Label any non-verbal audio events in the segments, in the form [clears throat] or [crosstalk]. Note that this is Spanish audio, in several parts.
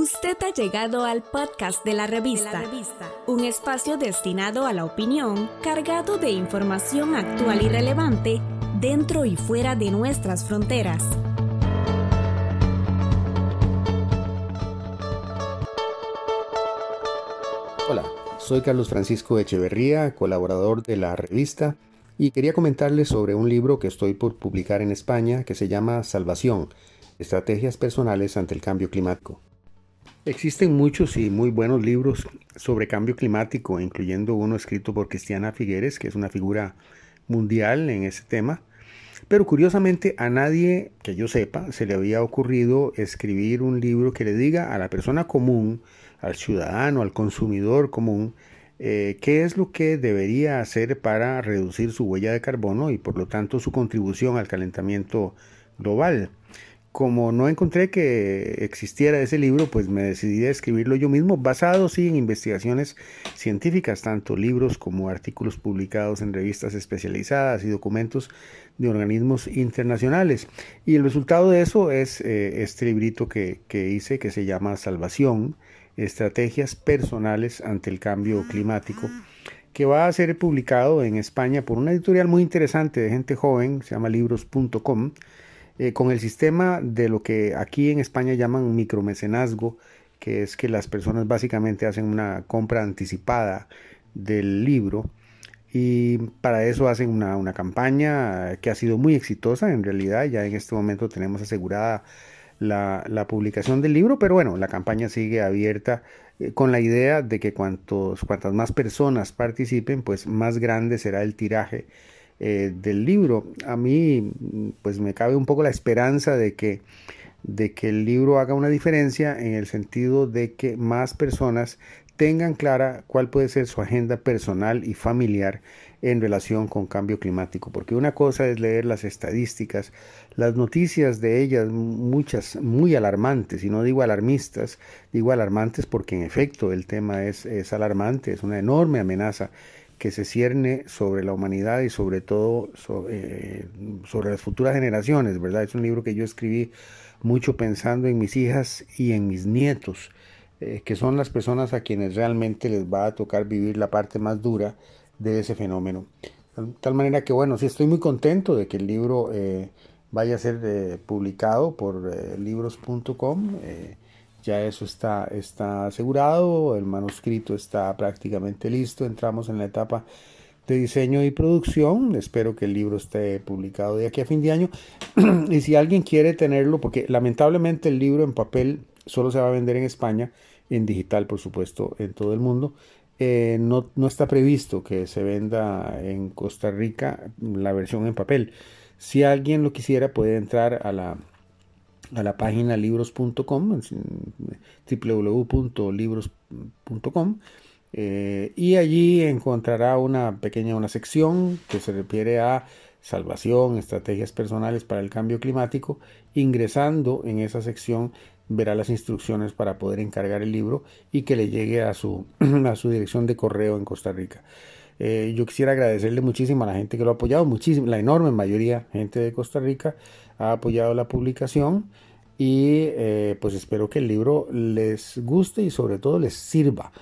Usted ha llegado al podcast de la, revista, un espacio destinado a la opinión, cargado de información actual y relevante dentro y fuera de nuestras fronteras. Hola, soy Carlos Francisco Echeverría, colaborador de la revista, y quería comentarles sobre un libro que estoy por publicar en España que se llama Salvación, Estrategias Personales ante el Cambio Climático. Existen muchos y muy buenos libros sobre cambio climático, incluyendo uno escrito por Cristiana Figueres, que es una figura mundial en ese tema. Pero curiosamente a nadie que yo sepa se le había ocurrido escribir un libro que le diga a la persona común, al ciudadano, al consumidor común, eh, qué es lo que debería hacer para reducir su huella de carbono y por lo tanto su contribución al calentamiento global como no encontré que existiera ese libro, pues me decidí a escribirlo yo mismo, basado sí en investigaciones científicas, tanto libros como artículos publicados en revistas especializadas y documentos de organismos internacionales. Y el resultado de eso es eh, este librito que, que hice que se llama Salvación, Estrategias Personales ante el Cambio Climático que va a ser publicado en España por una editorial muy interesante de gente joven, se llama libros.com, eh, con el sistema de lo que aquí en España llaman micromecenazgo, que es que las personas básicamente hacen una compra anticipada del libro y para eso hacen una, campaña que ha sido muy exitosa en realidad, ya en este momento tenemos asegurada la, publicación del libro, pero bueno, la campaña sigue abierta eh, con la idea de que cuantos, cuantas más personas participen, pues más grande será el tiraje eh, del libro. A mí pues me cabe un poco la esperanza de que, de que el libro haga una diferencia en el sentido de que más personas tengan clara cuál puede ser su agenda personal y familiar en relación con cambio climático, porque una cosa es leer las estadísticas, las noticias de ellas, muchas muy alarmantes, y no digo alarmistas, digo alarmantes porque en efecto el tema es, es alarmante, es una enorme amenaza que se cierne sobre la humanidad y sobre todo eh, sobre, las futuras generaciones, ¿verdad? Es un libro que yo escribí mucho pensando en mis hijas y en mis nietos, eh, que son las personas a quienes realmente les va a tocar vivir la parte más dura de ese fenómeno. De tal manera que, bueno, sí estoy muy contento de que el libro eh, vaya a ser publicado por libros.com ya eso está, está asegurado, el manuscrito está prácticamente listo, entramos en la etapa de diseño y producción, espero que el libro esté publicado de aquí a fin de año. [clears throat] Y si alguien quiere tenerlo, porque lamentablemente el libro en papel solo se va a vender en España, en digital por supuesto en todo el mundo, eh, no, no está previsto que se venda en Costa Rica la versión en papel. Si alguien lo quisiera puede entrar a la a la página libros.com, www.libros.com, eh, y allí encontrará una pequeña una sección que se refiere a salvación, estrategias personales para el cambio climático. Ingresando en esa sección verá las instrucciones para poder encargar el libro y que le llegue a su, [clears throat] a su dirección de correo en Costa Rica. Eh, yo quisiera agradecerle muchísimo a la gente que lo ha apoyado, muchísimo, la enorme mayoría gente de Costa Rica ha apoyado la publicación y eh, pues espero que el libro les guste y sobre todo les sirva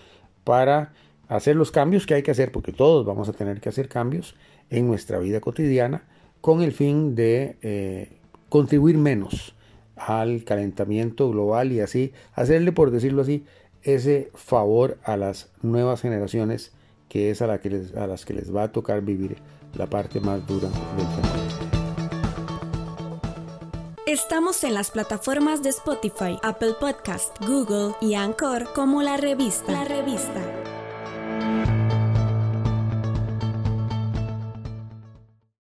para hacer los cambios que hay que hacer, porque todos vamos a tener que hacer cambios en nuestra vida cotidiana con el fin de eh, contribuir menos al calentamiento global y así hacerle, por decirlo así, ese favor a las nuevas generaciones que es a, las que les va a tocar vivir la parte más dura del fenómeno. Estamos en las plataformas de Spotify, Apple Podcast, Google y Anchor como la revista. La revista.